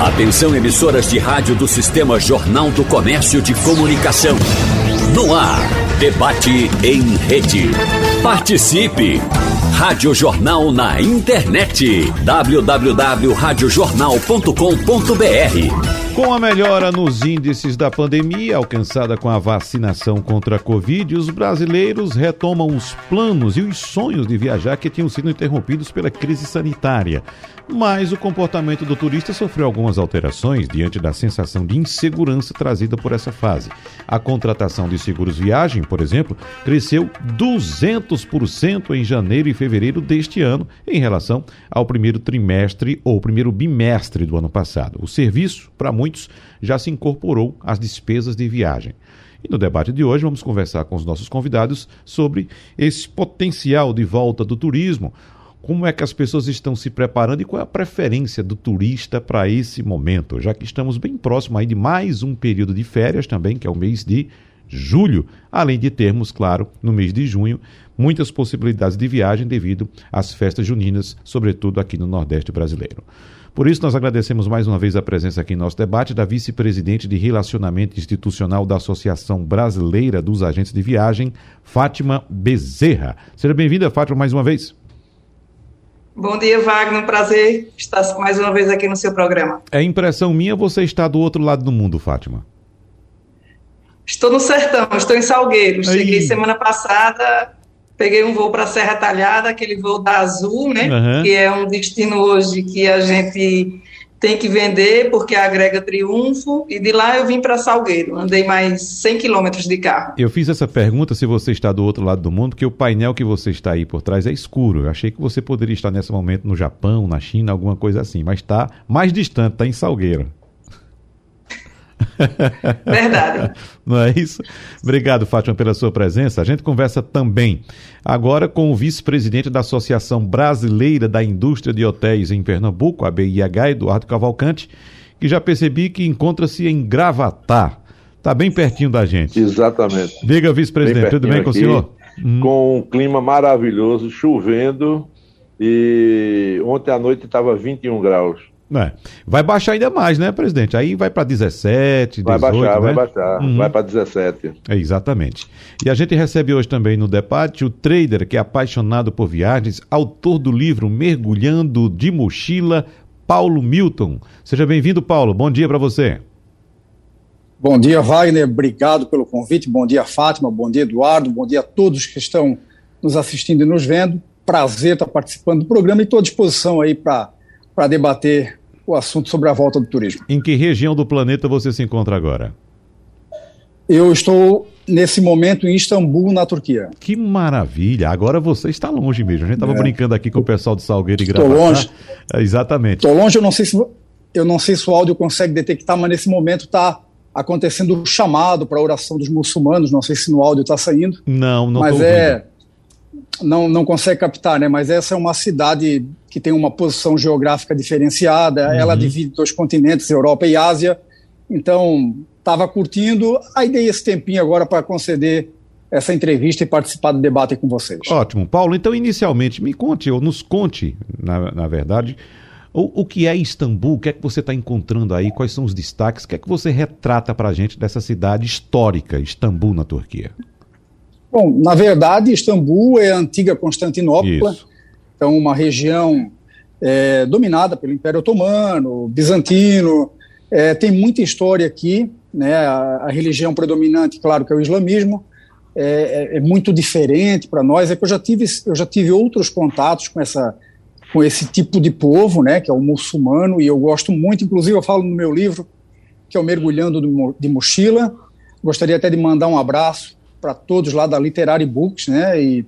Atenção emissoras de rádio do Sistema Jornal do Comércio de Comunicação. No ar, debate em rede. Participe! Rádio Jornal na internet. www.radiojornal.com.br com a melhora nos índices da pandemia alcançada com a vacinação contra a Covid, os brasileiros retomam os planos e os sonhos de viajar que tinham sido interrompidos pela crise sanitária. Mas o comportamento do turista sofreu algumas alterações diante da sensação de insegurança trazida por essa fase. A contratação de seguros viagem, por exemplo, cresceu 200% em janeiro e fevereiro deste ano em relação ao primeiro trimestre ou primeiro bimestre do ano passado. O serviço, para muitos, já se incorporou às despesas de viagem. E no debate de hoje vamos conversar com os nossos convidados sobre esse potencial de volta do turismo, como é que as pessoas estão se preparando e qual é a preferência do turista para esse momento, já que estamos bem próximo aí de mais um período de férias também, que é o mês de julho, além de termos, claro, no mês de junho, muitas possibilidades de viagem devido às festas juninas, sobretudo aqui no Nordeste brasileiro. Por isso, nós agradecemos mais uma vez a presença aqui em nosso debate da vice-presidente de Relacionamento Institucional da Associação Brasileira dos Agentes de Viagem, Fátima Bezerra. Seja bem-vinda, Fátima, mais uma vez. Bom dia, Wagner. Um prazer estar mais uma vez aqui no seu programa. É impressão minha você está do outro lado do mundo, Fátima? Estou no sertão, estou em Salgueiro. Aí. Cheguei semana passada, peguei um voo para a Serra Talhada, aquele voo da Azul, né? Uhum. Que é um destino hoje que a gente tem que vender porque agrega triunfo e de lá eu vim para Salgueiro, andei mais 100 quilômetros de carro. Eu fiz essa pergunta se você está do outro lado do mundo, porque o painel que você está aí por trás é escuro. Eu achei que você poderia estar nesse momento no Japão, na China, alguma coisa assim, mas está mais distante, está em Salgueiro. Verdade. Não é isso? Obrigado, Fátima, pela sua presença. A gente conversa também agora com o vice-presidente da Associação Brasileira da Indústria de Hotéis em Pernambuco, a BIH, Eduardo Cavalcante, que já percebi que encontra-se em Gravatar. Está bem pertinho da gente. Exatamente. Diga, vice-presidente, tudo bem com aqui, o senhor? Hum. Com um clima maravilhoso, chovendo, e ontem à noite estava 21 graus. É. Vai baixar ainda mais, né, presidente? Aí vai para 17, 18, Vai baixar, né? vai baixar. Uhum. Vai para 17. É, exatamente. E a gente recebe hoje também no debate o trader que é apaixonado por viagens, autor do livro Mergulhando de Mochila, Paulo Milton. Seja bem-vindo, Paulo. Bom dia para você. Bom dia, Wagner. Obrigado pelo convite. Bom dia, Fátima. Bom dia, Eduardo. Bom dia a todos que estão nos assistindo e nos vendo. Prazer estar participando do programa e estou à disposição aí para para debater o assunto sobre a volta do turismo. Em que região do planeta você se encontra agora? Eu estou nesse momento em Istambul, na Turquia. Que maravilha! Agora você está longe mesmo. A gente estava é. brincando aqui com o pessoal de Salgueiro e Gravatá. Estou longe. É, exatamente. Estou longe, eu não sei se eu não sei se o áudio consegue detectar, mas nesse momento está acontecendo o chamado para a oração dos muçulmanos. Não sei se no áudio está saindo. Não, não. Mas é não, não consegue captar, né? Mas essa é uma cidade que tem uma posição geográfica diferenciada, uhum. ela divide dois continentes, Europa e Ásia. Então, estava curtindo, aí dei esse tempinho agora para conceder essa entrevista e participar do debate com vocês. Ótimo. Paulo, então, inicialmente, me conte, ou nos conte, na, na verdade, o, o que é Istambul, o que é que você está encontrando aí, quais são os destaques, o que é que você retrata para a gente dessa cidade histórica, Istambul, na Turquia? Bom, na verdade, Istambul é a antiga Constantinopla, Isso. então uma região é, dominada pelo Império Otomano, bizantino, é, tem muita história aqui, né, a, a, religião predominante, claro que é o islamismo, é, é, é muito diferente para nós, é que eu já tive, eu já tive outros contatos com essa com esse tipo de povo, né, que é o muçulmano, e eu gosto muito, inclusive eu falo no meu livro, que é o Mergulhando de Mochila, gostaria até de mandar um abraço para todos lá da Literary Books, né? E,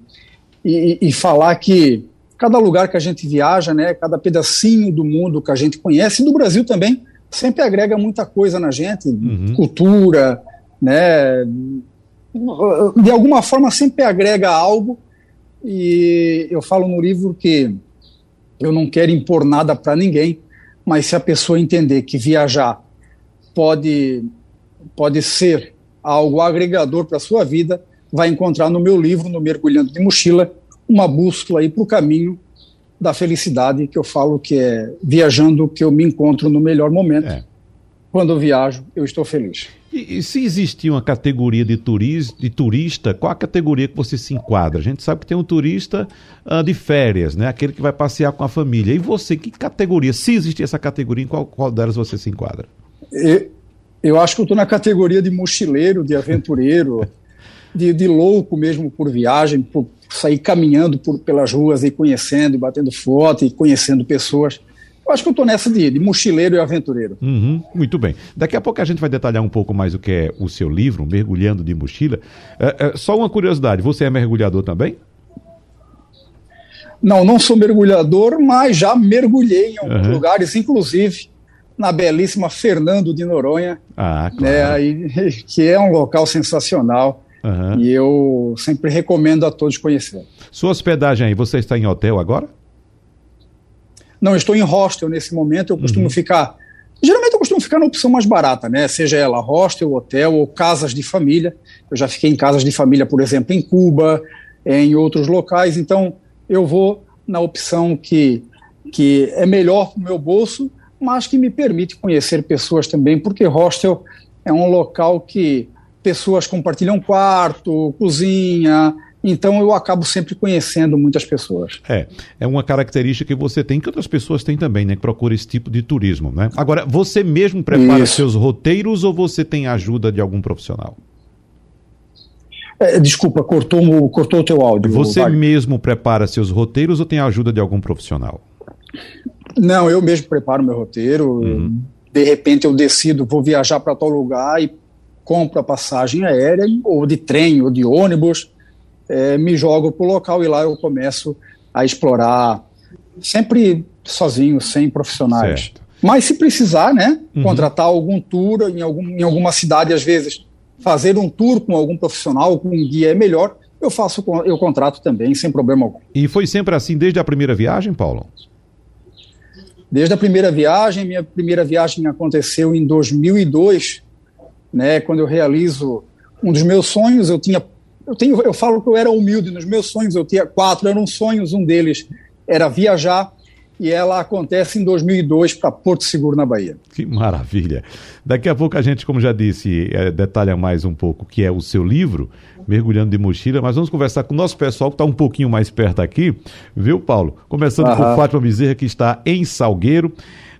e, e, falar que cada lugar que a gente viaja, né? Cada pedacinho do mundo que a gente conhece, e do Brasil também, sempre agrega muita coisa na gente, uhum. cultura, né? De alguma forma sempre agrega algo. E eu falo no livro que eu não quero impor nada para ninguém, mas se a pessoa entender que viajar pode pode ser algo agregador para a sua vida, vai encontrar no meu livro, no Mergulhando de Mochila, uma bússola aí para o caminho da felicidade, que eu falo que é viajando que eu me encontro no melhor momento. É. Quando eu viajo, eu estou feliz. E, e, se existir uma categoria de, turis, de turista, qual a categoria que você se enquadra? A gente sabe que tem um turista uh, de férias, né? Aquele que vai passear com a família. E você, que categoria? Se existir essa categoria, em qual, qual delas você se enquadra? Eu, eu acho que eu estou na categoria de mochileiro, de aventureiro, de, de louco mesmo por viagem, por sair caminhando por, pelas ruas e conhecendo, batendo foto e conhecendo pessoas. Eu acho que eu estou nessa de, de, mochileiro e aventureiro. Uhum, muito bem. Daqui a pouco a gente vai detalhar um pouco mais o que é o seu livro, Mergulhando de Mochila. É, é, só uma curiosidade, você é mergulhador também? Não, não sou mergulhador, mas já mergulhei em alguns uhum. lugares, inclusive na belíssima Fernando de Noronha, ah, claro. né, que é um local sensacional. Uhum. E eu sempre recomendo a todos conhecerem. Sua hospedagem aí, você está em hotel agora? Não, estou em hostel nesse momento. Eu costumo uhum. ficar. Geralmente eu costumo ficar na opção mais barata, né? Seja ela hostel, hotel ou casas de família. Eu já fiquei em casas de família, por exemplo, em Cuba, em outros locais. Então eu vou na opção que, que é melhor para o meu bolso, mas que me permite conhecer pessoas também, porque hostel é um local que pessoas compartilham quarto, cozinha, então eu acabo sempre conhecendo muitas pessoas. É, é uma característica que você tem, que outras pessoas têm também, né? Que procura esse tipo de turismo, né? Agora, você mesmo prepara Isso. seus roteiros ou você tem ajuda de algum profissional? É, desculpa, cortou, cortou o teu áudio. Você mesmo prepara seus roteiros ou tem ajuda de algum profissional? Não, eu mesmo preparo meu roteiro. Uhum. De repente eu decido, vou viajar para tal lugar e compro a passagem aérea, ou de trem, ou de ônibus, é, me jogo para o local e lá eu começo a explorar, sempre sozinho, sem profissionais. Certo. Mas se precisar, né, uhum. contratar algum tour em, algum, em alguma cidade, às vezes, fazer um tour com algum profissional, com um guia é melhor, eu faço, eu contrato também, sem problema algum. E foi sempre assim desde a primeira viagem, Paulo? Desde a primeira viagem, minha primeira viagem aconteceu em 2002, né? Quando eu realizo um dos meus sonhos, eu tinha, eu tenho, eu falo que eu era humilde. Nos meus sonhos eu tinha quatro, eram sonhos. Um deles era viajar e ela acontece em 2002 para Porto Seguro, na Bahia. Que maravilha! Daqui a pouco a gente, como já disse, é, detalha mais um pouco o que é o seu livro, Mergulhando de Mochila, mas vamos conversar com o nosso pessoal que está um pouquinho mais perto aqui, viu, Paulo? Começando Aham. por Fátima Bezerra, que está em Salgueiro.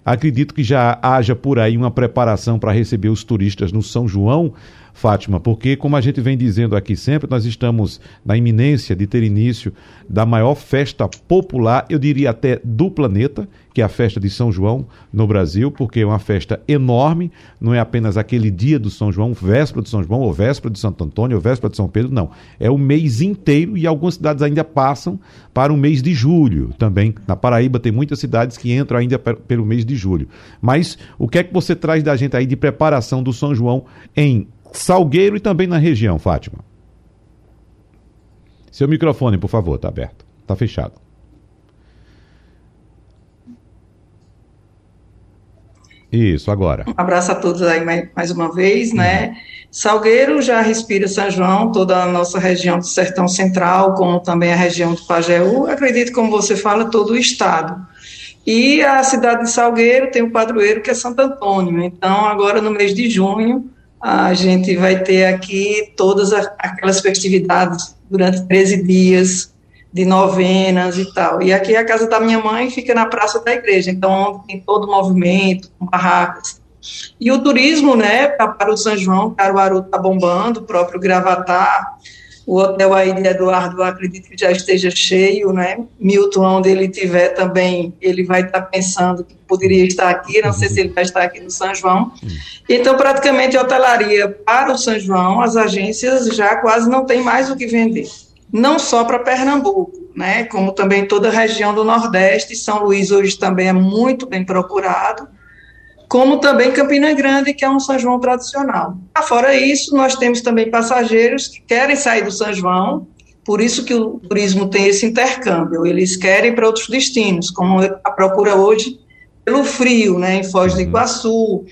Acredito que já haja por aí uma preparação para receber os turistas no São João. Fátima, porque, como a gente vem dizendo aqui sempre, nós estamos na iminência de ter início da maior festa popular, eu diria até do planeta, que é a festa de São João no Brasil, porque é uma festa enorme, não é apenas aquele dia do São João, véspera de São João, ou véspera de Santo Antônio, ou véspera de São Pedro, não. É o mês inteiro e algumas cidades ainda passam para o mês de julho também. Na Paraíba tem muitas cidades que entram ainda pelo mês de julho. Mas o que é que você traz da gente aí de preparação do São João em Salgueiro e também na região, Fátima. Seu microfone, por favor, está aberto. Está fechado. Isso, agora. Um abraço a todos aí mais, uma vez, né? Uhum. Salgueiro já respira São João, toda a nossa região do Sertão Central, como também a região do Pajeú, acredito, como você fala, todo o estado. E a cidade de Salgueiro tem o padroeiro que é Santo Antônio. Então, agora no mês de junho, a gente vai ter aqui todas aquelas festividades durante 13 dias de novenas e tal. E aqui a casa da minha mãe fica na praça da igreja, então tem todo o movimento, com barracas. E o turismo, né, para o São João, Caruaru está bombando, o próprio Gravatar, o hotel aí de Eduardo, acredito que já esteja cheio, né? Milton, onde ele estiver também, ele vai estar pensando que poderia estar aqui, não sei se ele vai estar aqui no São João. Então, praticamente, a hotelaria para o São João, as agências já quase não tem mais o que vender. Não só para Pernambuco, né? Como também toda a região do Nordeste, São Luís hoje também é muito bem procurado como também Campina Grande, que é um São João tradicional. Fora isso, nós temos também passageiros que querem sair do São João, por isso que o turismo tem esse intercâmbio, eles querem para outros destinos, como a procura hoje pelo frio, né, em Foz do uhum. Iguaçu,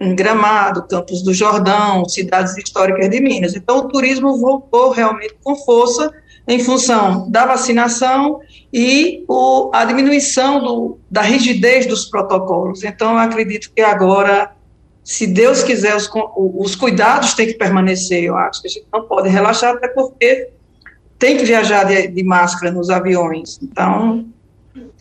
em Gramado, Campos do Jordão, cidades históricas de Minas. Então, o turismo voltou realmente com força em função da vacinação e o, a diminuição do, da rigidez dos protocolos. Então, eu acredito que agora, se Deus quiser, os, os cuidados têm que permanecer. Eu acho que a gente não pode relaxar, até porque tem que viajar de, de máscara nos aviões. Então,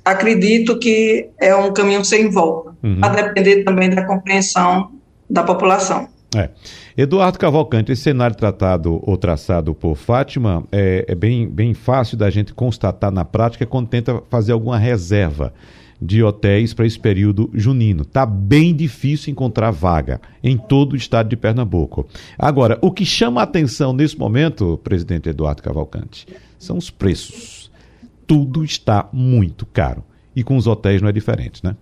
acredito que é um caminho sem volta, uhum. a depender também da compreensão da população. É. Eduardo Cavalcante, esse cenário tratado ou traçado por Fátima é, é, bem, bem fácil da gente constatar na prática quando tenta fazer alguma reserva de hotéis para esse período junino. Tá bem difícil encontrar vaga em todo o estado de Pernambuco. Agora, o que chama a atenção nesse momento, presidente Eduardo Cavalcante, são os preços. Tudo está muito caro. E com os hotéis não é diferente, né?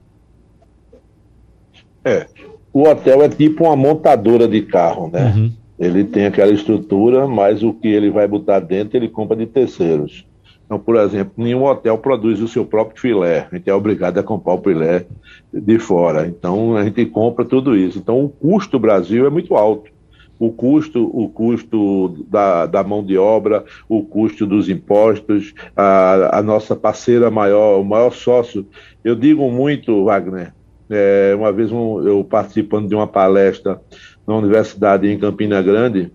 É o hotel é tipo uma montadora de carro, né? Uhum. Ele tem aquela estrutura, mas o que ele vai botar dentro ele compra de terceiros. Então, por exemplo, nenhum hotel produz o seu próprio filé. A gente é obrigado a comprar o filé de fora. Então, a gente compra tudo isso. Então, o custo do Brasil é muito alto. O custo, o custo da, da mão de obra, o custo dos impostos, a, a nossa parceira maior, o maior sócio. Eu digo muito, Wagner, é, uma vez um, eu participando de uma palestra na universidade em Campina Grande,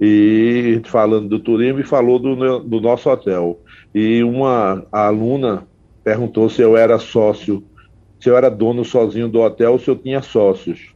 e falando do turismo e falou do, do nosso hotel. E uma aluna perguntou se eu era sócio, se eu era dono sozinho do hotel ou se eu tinha sócios.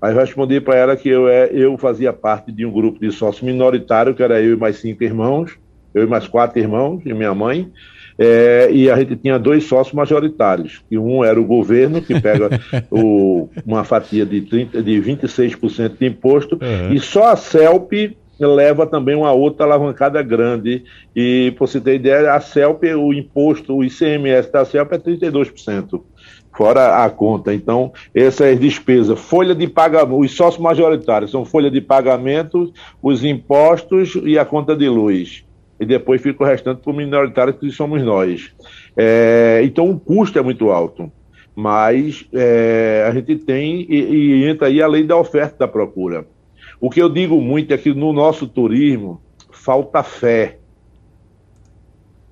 Aí eu respondi para ela que eu, é, eu fazia parte de um grupo de sócios minoritário, que era eu e mais cinco irmãos, eu e mais quatro irmãos e minha mãe, é, e a gente tinha dois sócios majoritários, que um era o governo, que pega o, uma fatia de, 30, de 26% de imposto, uhum. e só a CELP leva também uma outra alavancada grande. E, por você ter ideia, a CELP, o imposto, o ICMS da CELP é 32% fora a conta. Então, essas despesas, folha de pagamento, os sócios majoritários são folha de pagamento, os impostos e a conta de luz e depois fica o restante para o minoritário, que somos nós. É, então o custo é muito alto, mas é, a gente tem, e, e, entra aí a lei da oferta da procura. O que eu digo muito é que no nosso turismo falta fé.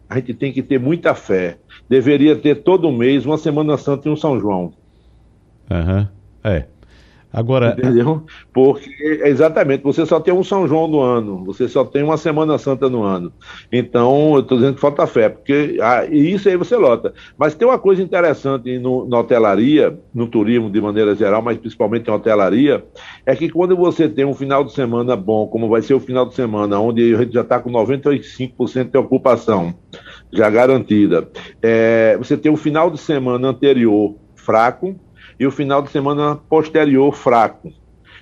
A gente tem que ter muita fé. Deveria ter todo mês uma Semana Santa e um São João. Aham, uhum. é. Agora. Entendeu? Porque, exatamente, você só tem um São João no ano, você só tem uma Semana Santa no ano. Então, eu estou dizendo que falta fé, porque ah, e isso aí você lota. Mas tem uma coisa interessante no, na hotelaria, no turismo de maneira geral, mas principalmente na hotelaria, é que quando você tem um final de semana bom, como vai ser o final de semana, onde a gente já está com 95% de ocupação já garantida, é, você tem o final de semana anterior fraco, e o final de semana posterior fraco.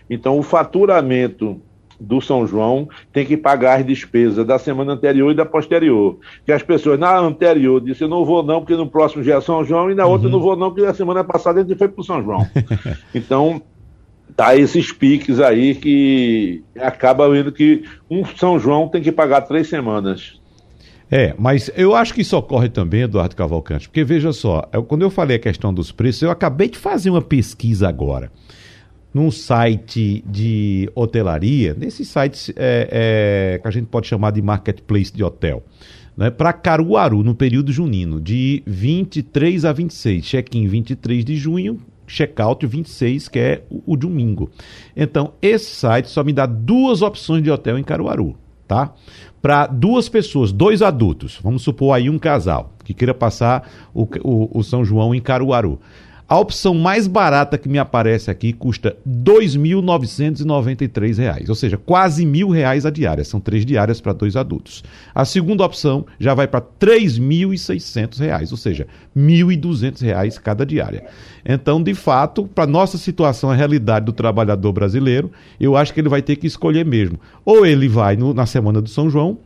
Então, o faturamento do São João tem que pagar as despesas da semana anterior e da posterior. Que as pessoas na anterior disseram, eu não vou não, porque no próximo dia é São João, e na outra uhum. não vou não, porque na semana passada a gente foi para o São João. então, tá esses piques aí que acaba vendo que um São João tem que pagar três semanas. É, mas eu acho que isso ocorre também, Eduardo Cavalcante, porque veja só, eu, quando eu falei a questão dos preços, eu acabei de fazer uma pesquisa agora num site de hotelaria, nesses sites é, é, que a gente pode chamar de marketplace de hotel, né, para Caruaru, no período junino, de 23 a 26, check-in 23 de junho, check-out 26, que é o, o domingo. Então, esse site só me dá duas opções de hotel em Caruaru, tá? para duas pessoas, dois adultos, vamos supor aí um casal, que queira passar o, o, o São João em Caruaru. A opção mais barata que me aparece aqui custa R$ 2.993, ou seja, quase mil reais a diária. São três diárias para dois adultos. A segunda opção já vai para R$ 3.600, ou seja, R$ 1.200 cada diária. Então, de fato, para nossa situação, a realidade do trabalhador brasileiro, eu acho que ele vai ter que escolher mesmo. Ou ele vai no, na semana do São João,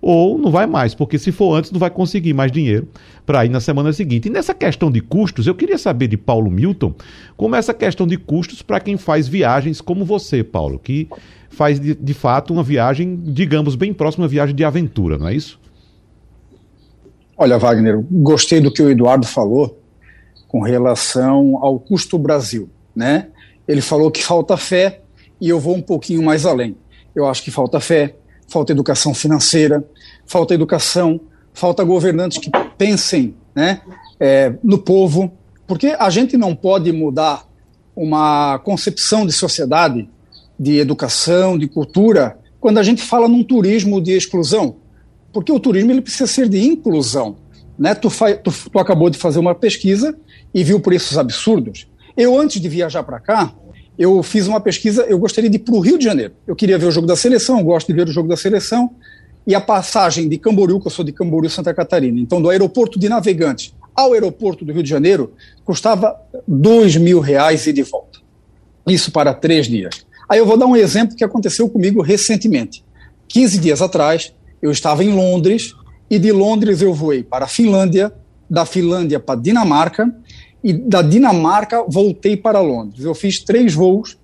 ou não vai mais, porque se for antes, não vai conseguir mais dinheiro para ir na semana seguinte. E nessa questão de custos, eu queria saber de Paulo Milton como essa questão de custos para quem faz viagens como você, Paulo, que faz de, de fato uma viagem, digamos, bem próxima, uma viagem de aventura, não é isso? Olha, Wagner, gostei do que o Eduardo falou com relação ao custo Brasil, né? Ele falou que falta fé e eu vou um pouquinho mais além. Eu acho que falta fé, falta educação financeira, falta educação, falta governantes que pensem né, é, no povo, porque a gente não pode mudar uma concepção de sociedade, de educação, de cultura, quando a gente fala num turismo de exclusão. Porque o turismo ele precisa ser de inclusão. Né? Tu, tu, tu acabou de fazer uma pesquisa e viu preços absurdos. Eu, antes de viajar para cá, eu fiz uma pesquisa, eu gostaria de ir para o Rio de Janeiro. Eu queria ver o jogo da seleção, gosto de ver o jogo da seleção, e a passagem de Camboriú, que eu sou de Camboriú, Santa Catarina, então do aeroporto de Navegante ao aeroporto do Rio de Janeiro, custava dois mil reais e de volta. Isso para três dias. Aí eu vou dar um exemplo que aconteceu comigo recentemente. 15 dias atrás, eu estava em Londres, e de Londres eu voei para a Finlândia, da Finlândia para a Dinamarca, e da Dinamarca voltei para Londres. Eu fiz três voos,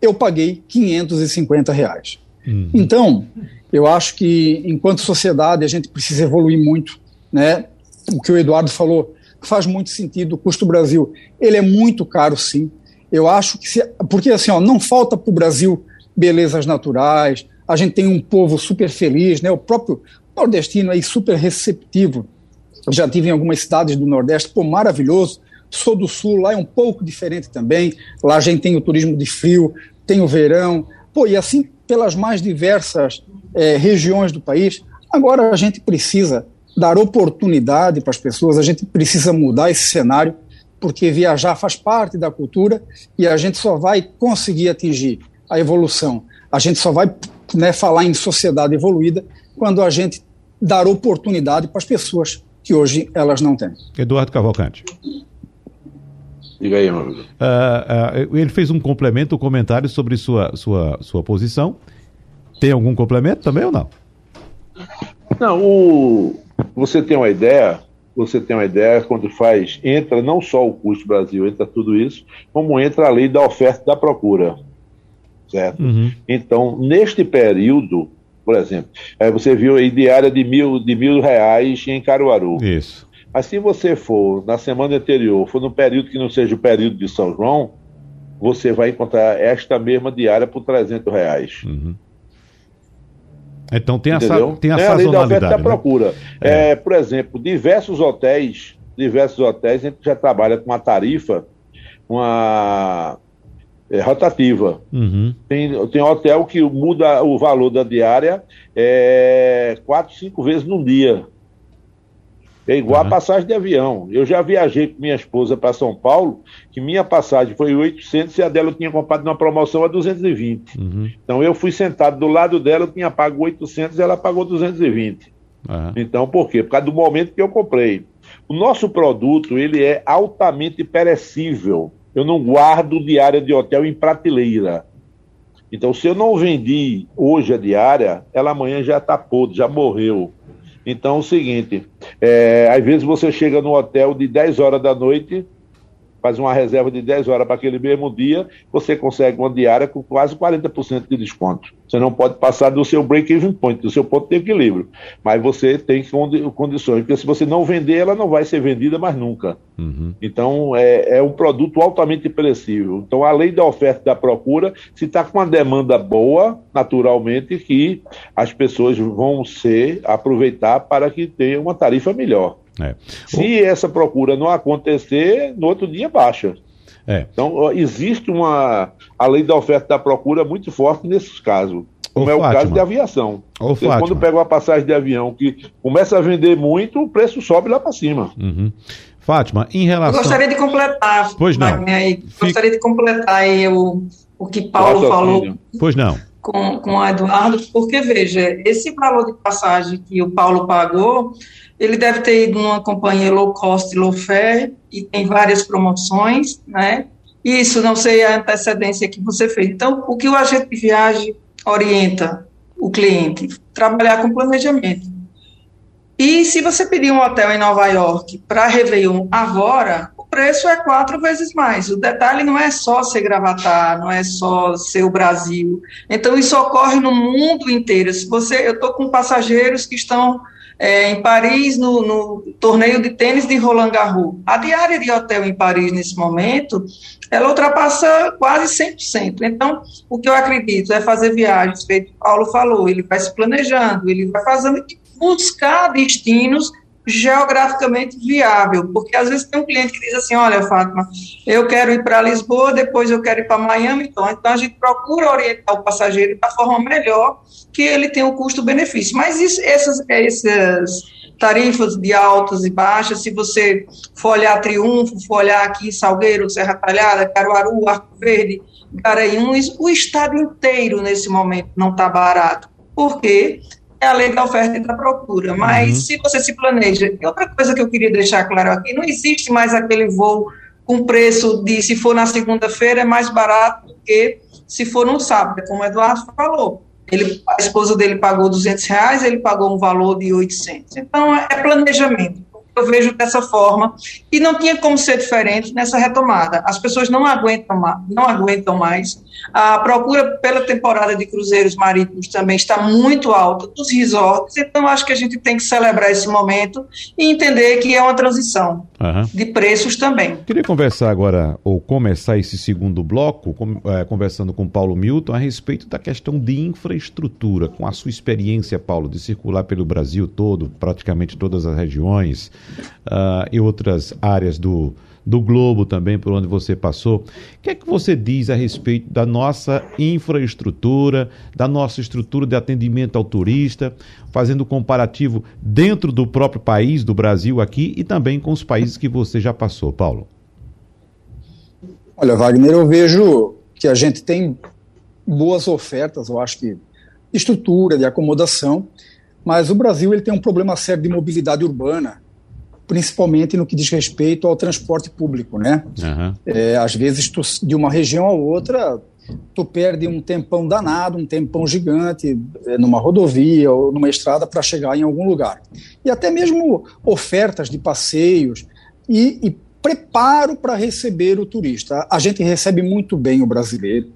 eu paguei 550 reais. Uhum. Então, eu acho que enquanto sociedade a gente precisa evoluir muito, né? O que o Eduardo falou faz muito sentido. O custo Brasil ele é muito caro, sim. Eu acho que se, porque assim, ó, não falta para o Brasil belezas naturais. A gente tem um povo super feliz, né? O próprio nordestino aí super receptivo. Já tive em algumas cidades do Nordeste, pô, maravilhoso Sou do Sul, lá é um pouco diferente também. Lá a gente tem o turismo de frio, tem o verão, pô, e assim pelas mais diversas é, regiões do país. Agora a gente precisa dar oportunidade para as pessoas, a gente precisa mudar esse cenário, porque viajar faz parte da cultura e a gente só vai conseguir atingir a evolução. A gente só vai né, falar em sociedade evoluída quando a gente dar oportunidade para as pessoas que hoje elas não têm. Eduardo Cavalcante. Diga aí, meu amigo. Uh, uh, ele fez um complemento, um comentário sobre sua, sua, sua posição. Tem algum complemento também ou não? Não, o, você tem uma ideia, você tem uma ideia quando faz, entra não só o custo Brasil, entra tudo isso, como entra a lei da oferta e da procura. Certo? Uhum. Então, neste período, por exemplo, é, você viu aí diária de mil, de mil reais em Caruaru. Isso. Mas se você for na semana anterior, for no período que não seja o período de São João, você vai encontrar esta mesma diária por 300 reais. Uhum. Então tem, essa, tem a é a lei da oferta da né? procura. É. É, por exemplo, diversos hotéis, diversos hotéis, a gente já trabalha com uma tarifa, uma é, rotativa. Uhum. Tem, tem hotel que muda o valor da diária é, quatro, cinco vezes no dia. É igual uhum. a passagem de avião. Eu já viajei com minha esposa para São Paulo, que minha passagem foi 800 e a dela eu tinha comprado numa promoção a 220. Uhum. Então eu fui sentado do lado dela, eu tinha pago 800 e ela pagou 220. Uhum. Então por quê? Por causa do momento que eu comprei. O nosso produto, ele é altamente perecível. Eu não guardo diária de hotel em prateleira. Então, se eu não vendi hoje a diária, ela amanhã já está podre, já morreu. Então, é o seguinte: é, às vezes você chega no hotel de 10 horas da noite, faz uma reserva de 10 horas para aquele mesmo dia, você consegue uma diária com quase 40% de desconto. Você não pode passar do seu break-even point, do seu ponto de equilíbrio. Mas você tem condições, porque se você não vender, ela não vai ser vendida mais nunca. Uhum. Então, é, é, um produto altamente perecível. Então, além da oferta e da procura, se está com uma demanda boa, naturalmente que as pessoas vão ser aproveitar para que tenha uma tarifa melhor. É. Se o... essa procura não acontecer, no outro dia baixa. É. Então, existe uma. A lei da oferta e da procura muito forte nesses casos. Como Ô, é o Fátima. caso de aviação. Ô, Você, quando pega uma passagem de avião que começa a vender muito, o preço sobe lá para cima. Uhum. Fátima, em relação. Eu gostaria de completar. Pois não. Aí, Gostaria de completar aí o, o que Paulo falou. Pois não. Com, com o Eduardo, porque veja, esse valor de passagem que o Paulo pagou ele deve ter ido numa companhia low cost, low fare, e tem várias promoções, né? Isso, não sei a antecedência que você fez. Então, o que o agente de viagem orienta o cliente? Trabalhar com planejamento. E se você pedir um hotel em Nova York para Réveillon agora, preço é quatro vezes mais. O detalhe não é só ser gravatar, não é só ser o Brasil. Então, isso ocorre no mundo inteiro. Se você, eu estou com passageiros que estão é, em Paris, no, no, torneio de tênis de Roland Garros. A diária de hotel em Paris, nesse momento, ela ultrapassa quase 100%. Então, o que eu acredito é fazer viagens, feito o Paulo falou, ele vai se planejando, ele vai fazendo buscar destinos geograficamente viável, porque às vezes tem um cliente que diz assim, olha, Fátima, eu quero ir para Lisboa, depois eu quero ir para Miami, então, então a gente procura orientar o passageiro da forma melhor que ele tenha o custo-benefício. Mas isso, essas, essas tarifas de altas e baixas, se você for olhar Triunfo, for olhar aqui Salgueiro, Serra Talhada, Caruaru, Arco Verde, Garanhuns, o estado inteiro nesse momento não está barato. Por quê? É a lei da oferta e da procura. Mas uhum. se você se planeja, e outra coisa que eu queria deixar claro aqui, não existe mais aquele voo com preço de se for na segunda-feira é mais barato do que se for no sábado, como o Eduardo falou. Ele, a esposa dele pagou 200 reais, ele pagou um valor de 800. Então, é planejamento eu vejo dessa forma, e não tinha como ser diferente nessa retomada. As pessoas não aguentam mais, não aguentam mais. A procura pela temporada de cruzeiros marítimos também está muito alta dos resorts, então acho que a gente tem que celebrar esse momento e entender que é uma transição uhum. de preços também. Queria conversar agora, ou começar esse segundo bloco, com, é, conversando com Paulo Milton a respeito da questão de infraestrutura, com a sua experiência, Paulo, de circular pelo Brasil todo, praticamente todas as regiões, uh, e outras áreas do, do globo também, por onde você passou. O que é que você diz a respeito da nossa infraestrutura, da nossa estrutura de atendimento ao turista, fazendo comparativo dentro do próprio país, do Brasil aqui, e também com os países que você já passou, Paulo? Olha, Wagner, eu vejo que a gente tem boas ofertas, eu acho que de estrutura, de acomodação, mas o Brasil ele tem um problema sério de mobilidade urbana principalmente no que diz respeito ao transporte público, né? Uhum. É, às vezes, tu, de uma região a outra, tu perde um tempão danado, um tempão gigante é, numa rodovia ou numa estrada para chegar em algum lugar. E até mesmo ofertas de passeios e, e preparo para receber o turista. A gente recebe muito bem o brasileiro.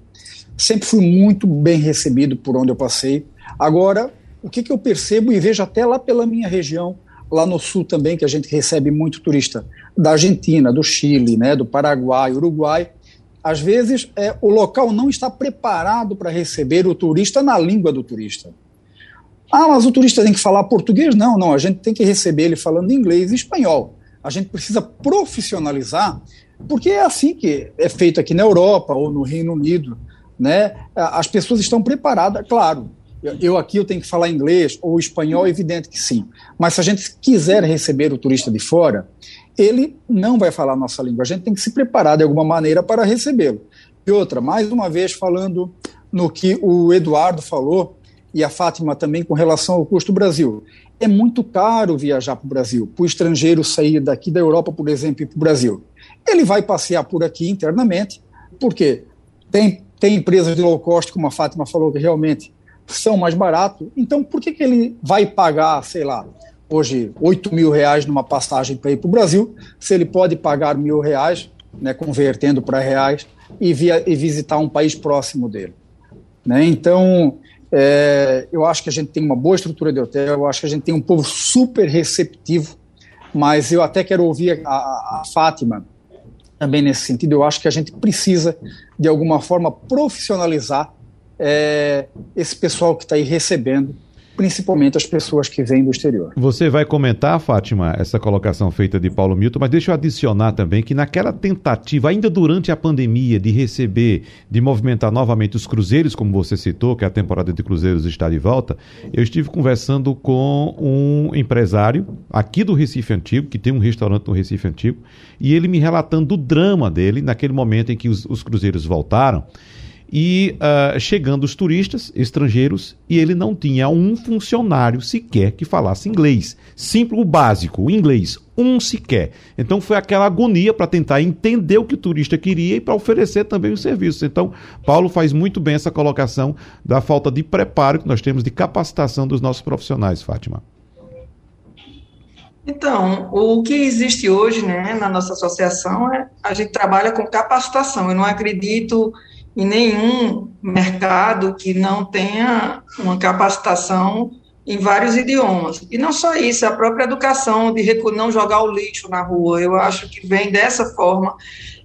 Sempre fui muito bem recebido por onde eu passei. Agora, o que, que eu percebo e vejo até lá pela minha região, lá no sul também, que a gente recebe muito turista da Argentina, do Chile, né, do Paraguai, Uruguai. Às vezes, é, o local não está preparado para receber o turista na língua do turista. Ah, mas o turista tem que falar português? Não, não, a gente tem que receber ele falando inglês e espanhol. A gente precisa profissionalizar, porque é assim que é feito aqui na Europa ou no Reino Unido. Né? As pessoas estão preparadas, claro, eu aqui eu tenho que falar inglês ou espanhol, é evidente que sim. Mas se a gente quiser receber o turista de fora, ele não vai falar a nossa língua. A gente tem que se preparar de alguma maneira para recebê-lo. E outra, mais uma vez falando no que o Eduardo falou e a Fátima também com relação ao custo do Brasil. É muito caro viajar para o Brasil, para o estrangeiro sair daqui da Europa, por exemplo, e para o Brasil. Ele vai passear por aqui internamente, porque tem, tem empresas de low cost, como a Fátima falou, que realmente são mais baratos. Então, por que, que ele vai pagar, sei lá, hoje 8 mil reais numa passagem para ir para o Brasil, se ele pode pagar mil reais, né, convertendo para reais, e, via, e visitar um país próximo dele? Né? Então, é, eu acho que a gente tem uma boa estrutura de hotel, eu acho que a gente tem um povo super receptivo, mas eu até quero ouvir a, a, a Fátima também nesse sentido. Eu acho que a gente precisa, de alguma forma, profissionalizar é, esse pessoal que está aí recebendo, principalmente as pessoas que vêm do exterior. Você vai comentar, Fátima, essa colocação feita de Paulo Milton, mas deixa eu adicionar também que naquela tentativa, ainda durante a pandemia, de receber, de movimentar novamente os cruzeiros, como você citou, que a temporada de cruzeiros está de volta, eu estive conversando com um empresário aqui do Recife Antigo, que tem um restaurante no Recife Antigo, e ele me relatando o drama dele naquele momento em que os, os cruzeiros voltaram e uh, chegando os turistas estrangeiros e ele não tinha um funcionário sequer que falasse inglês. Simples, o básico, o inglês, um sequer. Então foi aquela agonia para tentar entender o que o turista queria e para oferecer também os serviços. Então, Paulo faz muito bem essa colocação da falta de preparo que nós temos de capacitação dos nossos profissionais, Fátima. Então, o que existe hoje né, na nossa associação é a gente trabalha com capacitação. Eu não acredito em nenhum mercado que não tenha uma capacitação em vários idiomas. E não só isso, a própria educação de não jogar o lixo na rua, eu acho que vem dessa forma,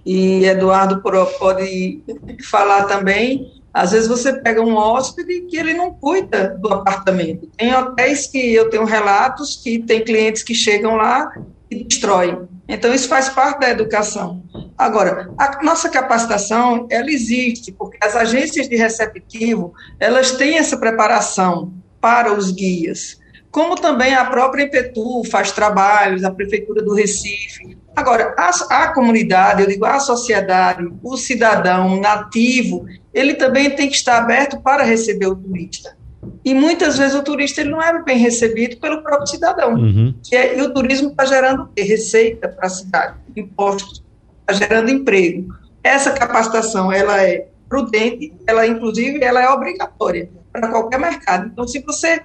e Eduardo pode falar também, Às vezes você pega um hóspede que ele não cuida do apartamento. Tem hotéis que eu tenho relatos que tem clientes que chegam lá e destroem. Então, isso faz parte da educação. Agora, a nossa capacitação, ela existe, porque as agências de receptivo, elas têm essa preparação para os guias, como também a própria Impetu faz trabalhos, a Prefeitura do Recife. Agora, a, a comunidade, eu digo, a sociedade, o cidadão nativo, ele também tem que estar aberto para receber o turista. E muitas vezes o turista ele não é bem recebido pelo próprio cidadão. Uhum. Que é, e o turismo está gerando receita para a cidade, impostos, está gerando emprego. Essa capacitação ela é prudente, ela inclusive ela é obrigatória para qualquer mercado. Então, se você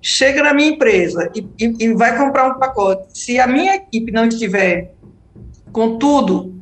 chega na minha empresa e, e, e vai comprar um pacote, se a minha equipe não estiver com tudo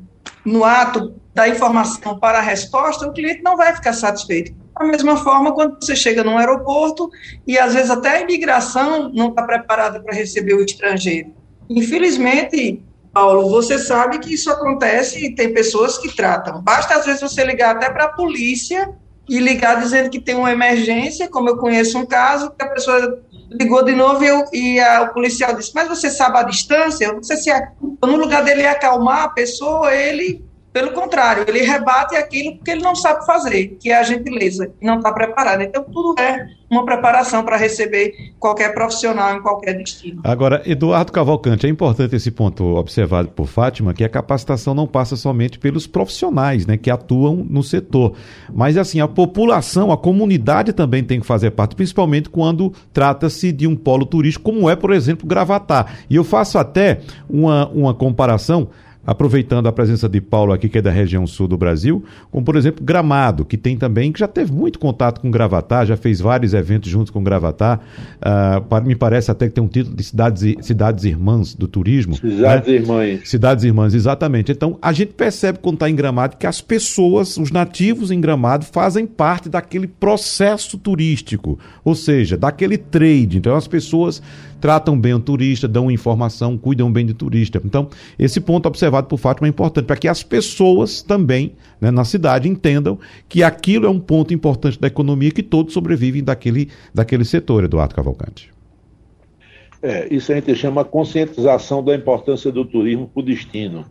no ato da informação para a resposta, o cliente não vai ficar satisfeito. Da mesma forma, quando você chega num aeroporto e às vezes até a imigração não está preparada para receber o estrangeiro. Infelizmente, Paulo, você sabe que isso acontece e tem pessoas que tratam. Basta às vezes você ligar até para a polícia e ligar dizendo que tem uma emergência, como eu conheço um caso, que a pessoa ligou de novo e, eu, e a, o policial disse, mas você sabe a distância? Sei se é, no lugar dele acalmar a pessoa, ele pelo contrário, ele rebate aquilo porque ele não sabe fazer, que é a gentileza, e não está preparado. Então, tudo é uma preparação para receber qualquer profissional em qualquer destino. Agora, Eduardo Cavalcante, é importante esse ponto observado por Fátima, que a capacitação não passa somente pelos profissionais né, que atuam no setor, mas assim, a população, a comunidade também tem que fazer parte, principalmente quando trata-se de um polo turístico, como é, por exemplo, Gravatar. E eu faço até uma, uma comparação aproveitando a presença de Paulo aqui, que é da região sul do Brasil, como por exemplo Gramado, que tem também, que já teve muito contato com Gravatar, já fez vários eventos juntos com Gravatar, uh, me parece até que tem um título de cidades, cidades irmãs do turismo. Cidades né? irmãs. Cidades irmãs, exatamente. Então, a gente percebe quando está em Gramado que as pessoas, os nativos em Gramado, fazem parte daquele processo turístico, ou seja, daquele trade. Então, as pessoas tratam bem o turista, dão informação, cuidam bem do turista. Então, esse ponto observado por Fátima é importante para que as pessoas também né, na cidade entendam que aquilo é um ponto importante da economia que todos sobrevivem daquele, daquele setor, Eduardo Cavalcante. É, isso a gente chama conscientização da importância do turismo para o destino,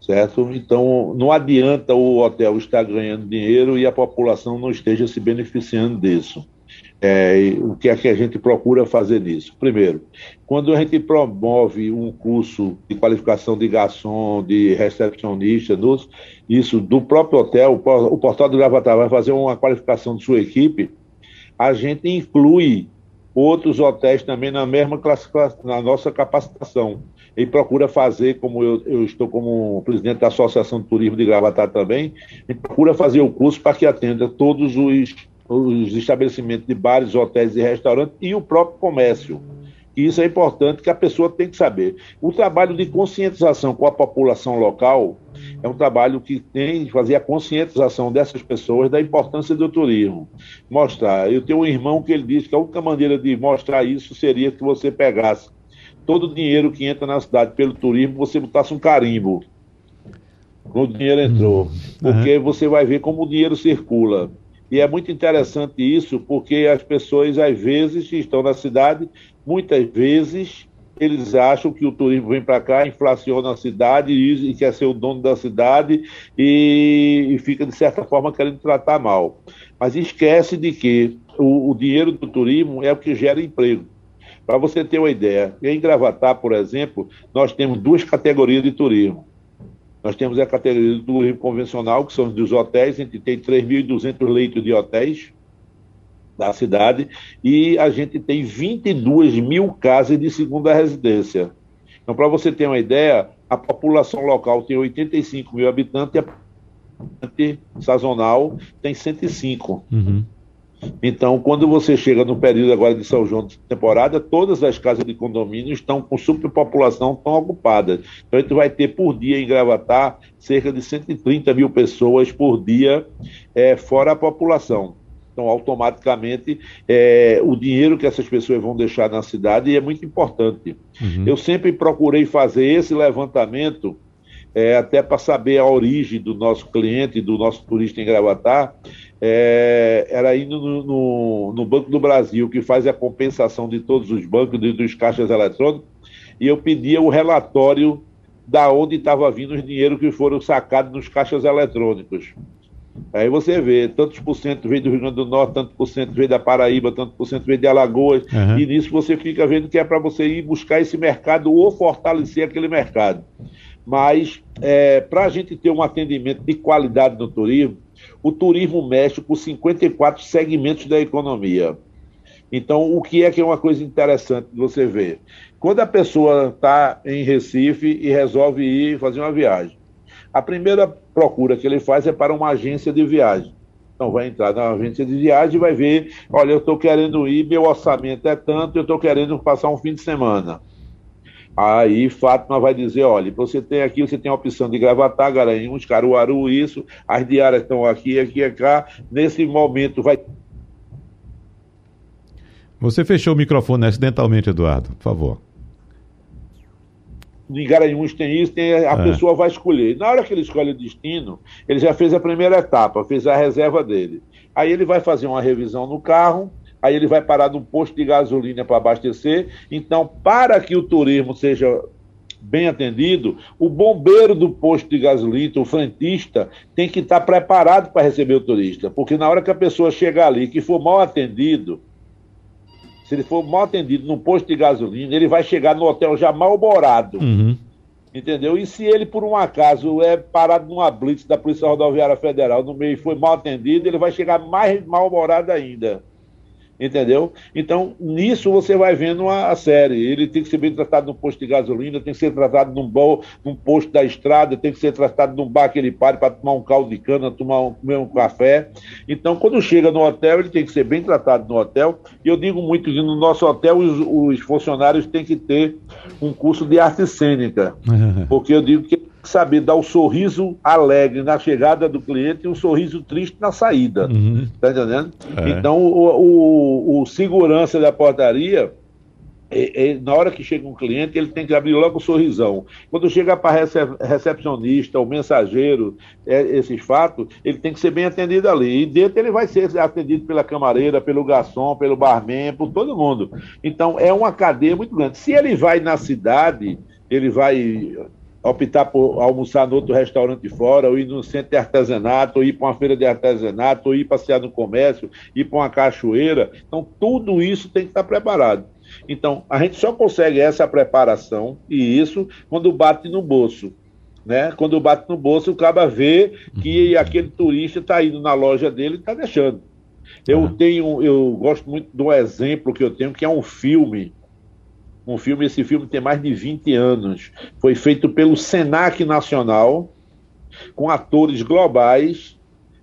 certo? Então, não adianta o hotel estar ganhando dinheiro e a população não esteja se beneficiando disso. É, o que é que a gente procura fazer nisso? Primeiro, quando a gente promove um curso de qualificação de garçom, de recepcionista, nos, isso do próprio hotel, o Portal do Gravatar vai fazer uma qualificação de sua equipe, a gente inclui outros hotéis também na mesma classificação, na nossa capacitação. E procura fazer, como eu, eu, estou como presidente da Associação de Turismo de Gravatar também, a gente procura fazer o curso para que atenda todos os os estabelecimentos de bares, hotéis e restaurantes e o próprio comércio. E isso é importante que a pessoa tem que saber. O trabalho de conscientização com a população local é um trabalho que tem de fazer a conscientização dessas pessoas da importância do turismo. Mostrar. Eu tenho um irmão que ele disse que a única maneira de mostrar isso seria que você pegasse todo o dinheiro que entra na cidade pelo turismo, você botasse um carimbo. Quando o dinheiro entrou. Uhum. Porque você vai ver como o dinheiro circula. E é muito interessante isso, porque as pessoas, às vezes, estão na cidade, muitas vezes eles acham que o turismo vem para cá, inflaciona a cidade e, quer ser o dono da cidade e, e, fica, de certa forma, querendo tratar mal. Mas esquece de que o, o dinheiro do turismo é o que gera emprego. Para você ter uma ideia, em Gravatar, por exemplo, nós temos duas categorias de turismo. Nós temos a categoria do turismo convencional, que são dos hotéis, a gente tem 3.200 leitos de hotéis da cidade, e a gente tem 22 mil casas de segunda residência. Então, para você ter uma ideia, a população local tem 85 mil habitantes e a sazonal tem 105. Uhum. Então, quando você chega no período agora de São João de temporada, todas as casas de condomínio estão com superpopulação, estão ocupadas. Então, a gente vai ter por dia em Gravatar cerca de 130 mil pessoas por dia, é, fora a população. Então, automaticamente, é, o dinheiro que essas pessoas vão deixar na cidade é muito importante. Uhum. Eu sempre procurei fazer esse levantamento, é, até para saber a origem do nosso cliente, do nosso turista em Gravatar, é, era indo no, no, no, Banco do Brasil, que faz a compensação de todos os bancos, de, dos caixas eletrônicos, e eu pedia o relatório da onde estava vindo os dinheiros que foram sacados nos caixas eletrônicos. Aí você vê, tantos por cento veio do Rio Grande do Norte, tanto por cento veio da Paraíba, tanto por cento veio de Alagoas, uhum. e nisso você fica vendo que é para você ir buscar esse mercado ou fortalecer aquele mercado. Mas é, para a gente ter um atendimento de qualidade no turismo, o turismo mexe com 54 segmentos da economia. Então, o que é que é uma coisa interessante de você ver? Quando a pessoa está em Recife e resolve ir fazer uma viagem, a primeira procura que ele faz é para uma agência de viagem. Então vai entrar na agência de viagem e vai ver, olha, eu estou querendo ir, meu orçamento é tanto, eu estou querendo passar um fim de semana. Aí Fátima vai dizer, olha, você tem aqui, você tem a opção de Gravatar, Garanhuns, Caruaru, isso, as diárias estão aqui, aqui e cá. Nesse momento vai... Você fechou o microfone acidentalmente, Eduardo, por favor em Garanhuns tem isso, tem, a é. pessoa vai escolher. Na hora que ele escolhe o destino, ele já fez a primeira etapa, fez a reserva dele. Aí ele vai fazer uma revisão no carro, aí ele vai parar num posto de gasolina para abastecer. Então, para que o turismo seja bem atendido, o bombeiro do posto de gasolina, o frentista, tem que estar preparado para receber o turista, porque na hora que a pessoa chegar ali, que for mal atendido, se ele for mal atendido num posto de gasolina, ele vai chegar no hotel já mal-humorado. Uhum. Entendeu? E se ele, por um acaso, é parado numa blitz da Polícia Rodoviária Federal no meio e foi mal atendido, ele vai chegar mais mal-humorado ainda entendeu? Então, nisso você vai vendo a, a, série. Ele tem que ser bem tratado num posto de gasolina, tem que ser tratado num, bol, num posto da estrada, tem que ser tratado num bar que ele pare para tomar um caldo de cana, tomar um, comer um café. Então, quando chega no hotel, ele tem que ser bem tratado no hotel. E eu digo muito que no nosso hotel os, os funcionários têm que ter um curso de arte cênica, porque eu digo que saber dar o um sorriso alegre na chegada do cliente e um sorriso triste na saída. Uhum. Tá entendendo? É. Então, o, o, o, segurança da portaria, é, é, na hora que chega um cliente, ele tem que abrir logo o sorrisão. Quando chega para recep recepcionista, o mensageiro, é, esses fatos, ele tem que ser bem atendido ali. E dentro ele vai ser atendido pela camareira, pelo garçom, pelo barman, por todo mundo. Então, é uma cadeia muito grande. Se ele vai na cidade, ele vai optar por almoçar no outro restaurante fora, ou ir no centro de artesanato, ou ir para uma feira de artesanato, ou ir passear no comércio, ir para uma cachoeira. Então, tudo isso tem que estar preparado. Então, a gente só consegue essa preparação e isso quando bate no bolso. Né? Quando bate no bolso, o cara vê que uhum. aquele turista está indo na loja dele e está deixando. Eu uhum. tenho, eu gosto muito do exemplo que eu tenho, que é um filme um filme, esse filme tem mais de 20 anos. Foi feito pelo Senac Nacional, com atores globais,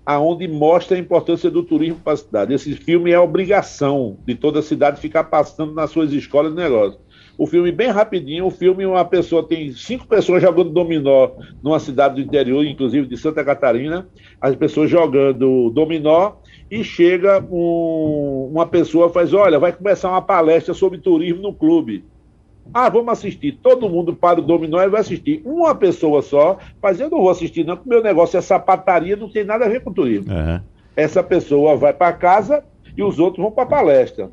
aonde mostra a importância do turismo para a cidade. Esse filme é obrigação de toda a cidade ficar passando nas suas escolas de negócio. O filme bem rapidinho, o filme uma pessoa tem cinco pessoas jogando dominó numa cidade do interior, inclusive de Santa Catarina, as pessoas jogando dominó e chega um, uma pessoa faz, olha, vai começar uma palestra sobre turismo no clube. Ah, vamos assistir. Todo mundo para o dominó e vai assistir. Uma pessoa só, mas eu não vou assistir, não, porque meu negócio é sapataria, não tem nada a ver com turismo. Uhum. Essa pessoa vai para casa e os outros vão para a palestra.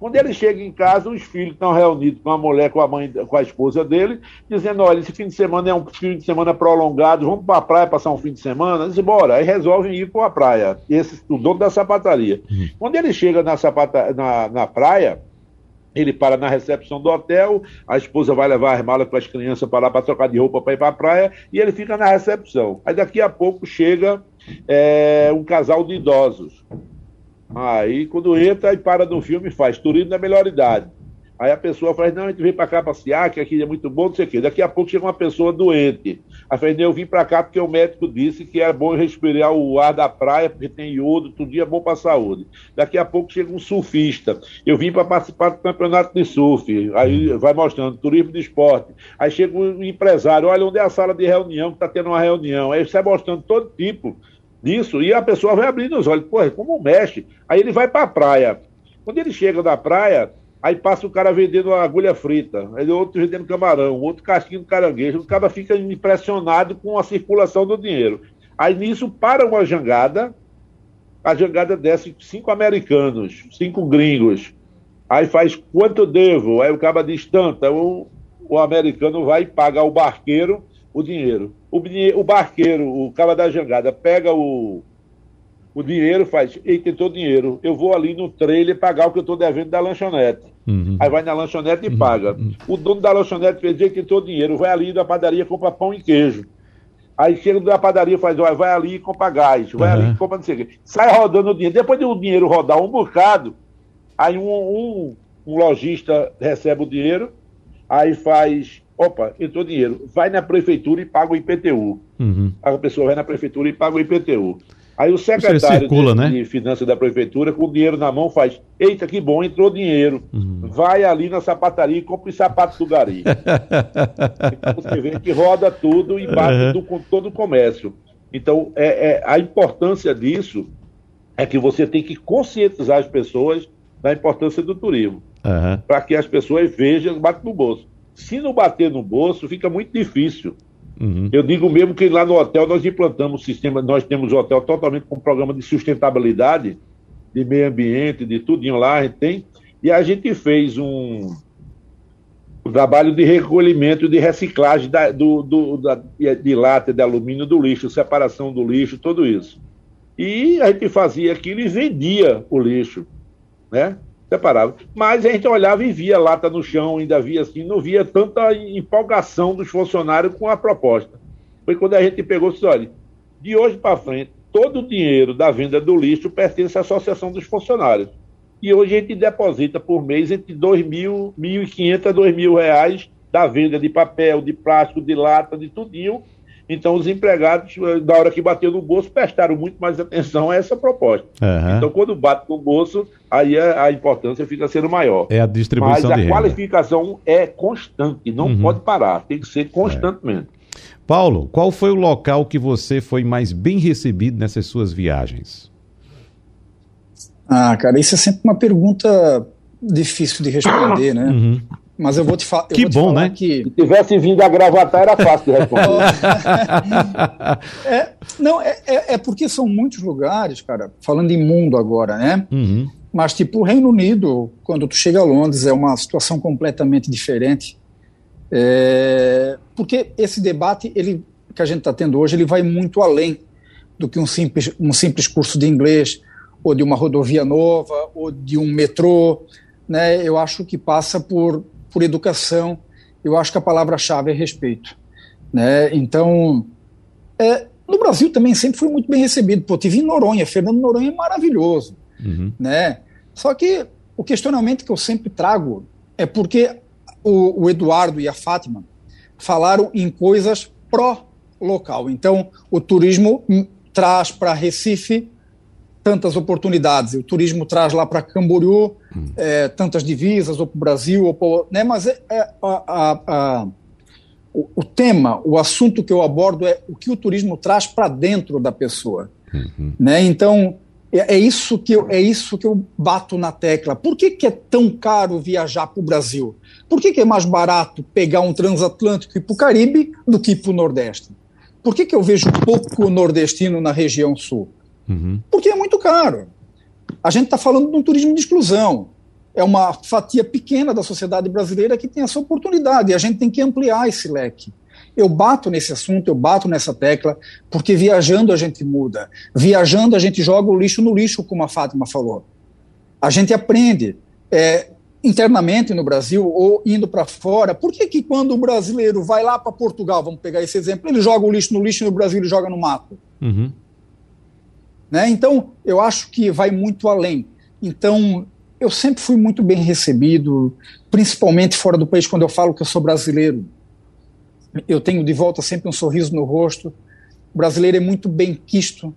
Quando ele chega em casa, os filhos estão reunidos com a mulher, com a mãe, com a esposa dele, dizendo: olha, esse fim de semana é um fim de semana prolongado, vamos para a praia passar um fim de semana? Eles bora. Aí resolvem ir para a praia. Esse, o dono da sapataria. Uhum. Quando ele chega na, sapata, na, na praia, ele para na recepção do hotel, a esposa vai levar as malas para as crianças para lá para trocar de roupa para ir para a praia, e ele fica na recepção. Aí daqui a pouco chega é, um casal de idosos. Aí quando entra e para no filme faz turismo da melhor idade. Aí a pessoa fala, não, a gente vem para cá passear, que aqui é muito bom, não sei o quê. Daqui a pouco chega uma pessoa doente. Aí fala, eu vim para cá porque o médico disse que é bom respirar o ar da praia, porque tem iodo, tudo dia é bom para a saúde. Daqui a pouco chega um surfista. Eu vim para participar do campeonato de surf. Aí vai mostrando, turismo de esporte. Aí chega um empresário, olha onde é a sala de reunião, que está tendo uma reunião. Aí sai mostrando todo tipo disso, e a pessoa vai abrindo os olhos, pô, como mexe? Aí ele vai para a praia. Quando ele chega da praia, aí passa o cara vendendo agulha frita, aí outro vendendo camarão, outro casquinho de caranguejo, o cara fica impressionado com a circulação do dinheiro. Aí nisso para uma jangada, a jangada desce cinco americanos, cinco gringos. Aí faz quanto devo? Aí o cara diz tanto. O, o americano vai pagar o barqueiro o dinheiro. O, o barqueiro, o cara da jangada, pega o, o dinheiro, faz, ei, tentou dinheiro, eu vou ali no trailer pagar o que eu estou devendo da lanchonete. Uhum. Aí vai na lanchonete e uhum. paga. Uhum. O dono da lanchonete fez, ei, tentou dinheiro, vai ali na padaria, compra pão e queijo. Aí chega da padaria, faz, olha, vai ali e compra gás, vai uhum. ali e compra não sei o quê. Sai rodando o dinheiro. Depois do dinheiro rodar um bocado, aí um, um, um lojista recebe o dinheiro, aí faz, opa, entrou dinheiro, vai na prefeitura e paga o IPTU. Uhum. A pessoa vai na prefeitura e paga o IPTU. Aí o secretário circula, de, né? de, Finanças da Prefeitura, com o dinheiro na mão, faz: Eita, que bom, entrou dinheiro. Uhum. Vai ali na sapataria e compra os sapatos do Gari. então você vê que roda tudo e bate uhum. do, com todo o comércio. Então, é, é, a importância disso é que você tem que conscientizar as pessoas da importância do turismo. Uhum. Para que as pessoas vejam, bate no bolso. Se não bater no bolso, fica muito difícil. Uhum. Eu digo mesmo que lá no hotel nós implantamos o sistema, nós temos o hotel totalmente com um programa de sustentabilidade, de meio ambiente, de tudinho lá, a gente tem, e a gente fez um, um trabalho de recolhimento, de reciclagem da, do, do, da, de lata, de alumínio do lixo, separação do lixo, tudo isso. E a gente fazia aquilo e vendia o lixo, né? Separava. Mas a gente olhava e via lata no chão, ainda via assim, não via tanta empolgação dos funcionários com a proposta. Foi quando a gente pegou e olha, de hoje para frente, todo o dinheiro da venda do lixo pertence à Associação dos Funcionários. E hoje a gente deposita por mês entre R$ mil, R$ 1.500 a R$ mil reais da venda de papel, de plástico, de lata, de tudinho, então, os empregados, na hora que bateu no bolso, prestaram muito mais atenção a essa proposta. Uhum. Então, quando bate no bolso, aí a, a, importância fica sendo maior. É a distribuição Mas a qualificação é constante, não uhum. pode parar, tem que ser constantemente. É. Paulo, qual foi o local que você foi mais bem recebido nessas suas viagens? Ah, cara, isso é sempre uma pergunta difícil de responder, né? Uhum. Mas eu vou te, fa que vou te bom, falar né? que. Se tivesse vindo a gravatar, era fácil de responder. é, não, é, é, é, porque são muitos lugares, cara, falando em mundo agora, né? Uhum. Mas, tipo, o Reino Unido, quando tu chega a Londres, é uma situação completamente diferente. É, porque esse debate ele, que a gente está tendo hoje, ele vai muito além do que um simples, um simples curso de inglês, ou de uma rodovia nova, ou de um metrô. Né? Eu acho que passa por por educação, eu acho que a palavra-chave é respeito. Né? Então, é, no Brasil também sempre foi muito bem recebido. Pô, tive em Noronha, Fernando Noronha é maravilhoso. Uhum. Né? Só que o questionamento que eu sempre trago é porque o, o Eduardo e a Fátima falaram em coisas pró-local. Então, o turismo traz para Recife tantas oportunidades. O turismo traz lá para Camboriú hum. é, tantas divisas, ou para o Brasil, ou pro, né? mas é, é a, a, a, o, o, tema, o assunto que eu abordo é o que o turismo traz para dentro da pessoa. Uhum. Né? Então, é, é, isso que eu, é isso que eu bato na tecla. Por que, que é tão caro viajar para o Brasil? Por que, que é mais barato pegar um transatlântico e ir para o Caribe do que ir para o Nordeste? Por que, que eu vejo pouco nordestino na região sul? Uhum. Porque é muito caro. A gente está falando de um turismo de exclusão. É uma fatia pequena da sociedade brasileira que tem essa oportunidade e a gente tem que ampliar esse leque. Eu bato nesse assunto, eu bato nessa tecla, porque viajando a gente muda. Viajando a gente joga o lixo no lixo, como a Fátima falou. A gente aprende. É, internamente no Brasil ou indo para fora, por que, que quando o brasileiro vai lá para Portugal, vamos pegar esse exemplo, ele joga o lixo no lixo e no Brasil ele joga no mato? Uhum. Né? Então, eu acho que vai muito além. Então, eu sempre fui muito bem recebido, principalmente fora do país, quando eu falo que eu sou brasileiro. Eu tenho de volta sempre um sorriso no rosto. O brasileiro é muito bem quisto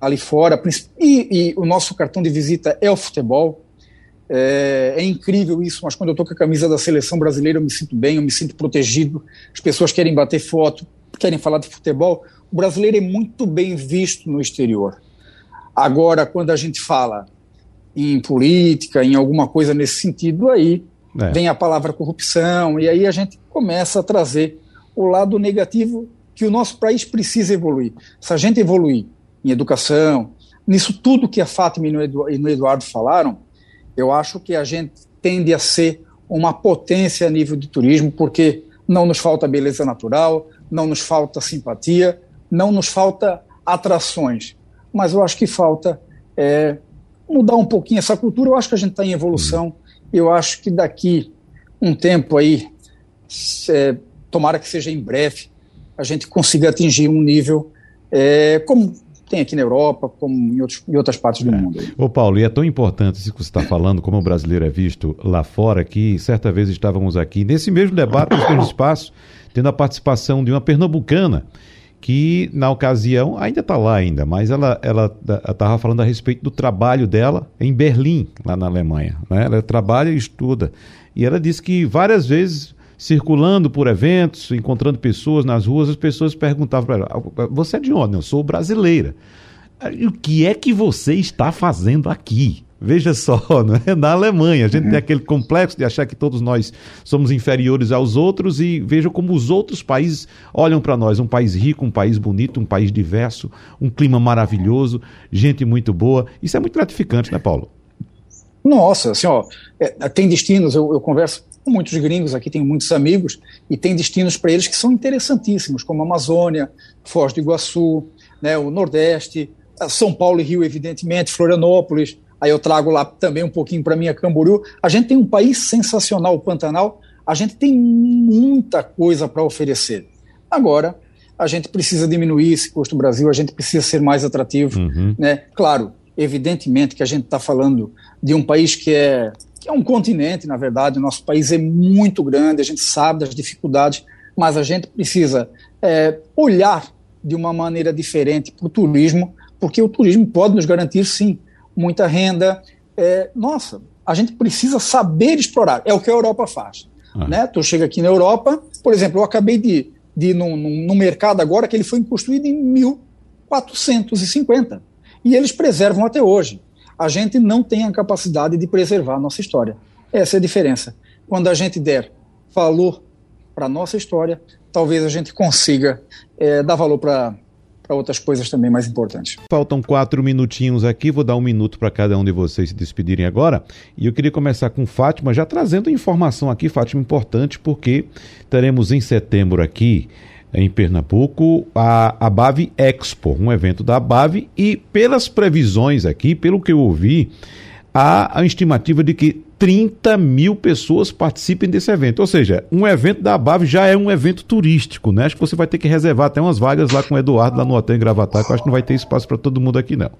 ali fora, e, e o nosso cartão de visita é o futebol. É, é, incrível isso, mas quando eu estou com a camisa da seleção brasileira, eu me sinto bem, eu me sinto protegido. As pessoas querem bater foto, querem falar de futebol. O brasileiro é muito bem visto no exterior. Agora, quando a gente fala em política, em alguma coisa nesse sentido, aí é. vem a palavra corrupção, e aí a gente começa a trazer o lado negativo que o nosso país precisa evoluir. Se a gente evoluir em educação, nisso tudo que a Fátima e no Eduardo falaram, eu acho que a gente tende a ser uma potência a nível de turismo, porque não nos falta beleza natural, não nos falta simpatia, não nos falta atrações. Mas eu acho que falta é, mudar um pouquinho essa cultura. Eu acho que a gente está em evolução. Eu acho que daqui um tempo aí, é, tomara que seja em breve, a gente consiga atingir um nível é, como tem aqui na Europa, como em, outros, em outras partes do é. mundo. Ô Paulo, e é tão importante isso que você está falando, como o brasileiro é visto lá fora, que certa vez estávamos aqui, nesse mesmo debate, nesse mesmo espaço, tendo a participação de uma pernambucana, que na ocasião, ainda está lá ainda, mas ela estava falando a respeito do trabalho dela em Berlim, lá na Alemanha. Né? Ela trabalha e estuda. E ela disse que várias vezes circulando por eventos, encontrando pessoas nas ruas, as pessoas perguntavam para ela: Você é de onde? Eu sou brasileira. O que é que você está fazendo aqui? Veja só, é? na Alemanha, a gente uhum. tem aquele complexo de achar que todos nós somos inferiores aos outros e veja como os outros países olham para nós. Um país rico, um país bonito, um país diverso, um clima maravilhoso, gente muito boa. Isso é muito gratificante, né, Paulo? Nossa, assim, ó, é, tem destinos, eu, eu converso com muitos gringos aqui, tenho muitos amigos, e tem destinos para eles que são interessantíssimos, como a Amazônia, Foz do Iguaçu, né, o Nordeste, São Paulo e Rio, evidentemente, Florianópolis, aí eu trago lá também um pouquinho para minha Camboriú. A gente tem um país sensacional, o Pantanal, a gente tem muita coisa para oferecer. Agora, a gente precisa diminuir esse custo do Brasil, a gente precisa ser mais atrativo. Uhum. Né? Claro, evidentemente que a gente está falando de um país que é que é um continente, na verdade, o nosso país é muito grande, a gente sabe das dificuldades, mas a gente precisa é, olhar de uma maneira diferente para o turismo, porque o turismo pode nos garantir, sim, muita renda. É, nossa, a gente precisa saber explorar, é o que a Europa faz. Ah. Né? Tu chega aqui na Europa, por exemplo, eu acabei de, de ir num, num, num mercado agora que ele foi construído em 1450, e eles preservam até hoje a gente não tem a capacidade de preservar a nossa história. Essa é a diferença. Quando a gente der valor para a nossa história, talvez a gente consiga é, dar valor para para outras coisas também mais importantes. Faltam quatro minutinhos aqui, vou dar um minuto para cada um de vocês se despedirem agora. E eu queria começar com Fátima, já trazendo informação aqui, Fátima, importante, porque teremos em setembro aqui em Pernambuco, a, a Bave Expo, um evento da Bave, e pelas previsões aqui, pelo que eu ouvi, há a estimativa de que 30 mil pessoas participem desse evento. Ou seja, um evento da Bave já é um evento turístico, né? Acho que você vai ter que reservar até umas vagas lá com o Eduardo, lá no hotel em Gravatar, que eu acho que não vai ter espaço para todo mundo aqui, não.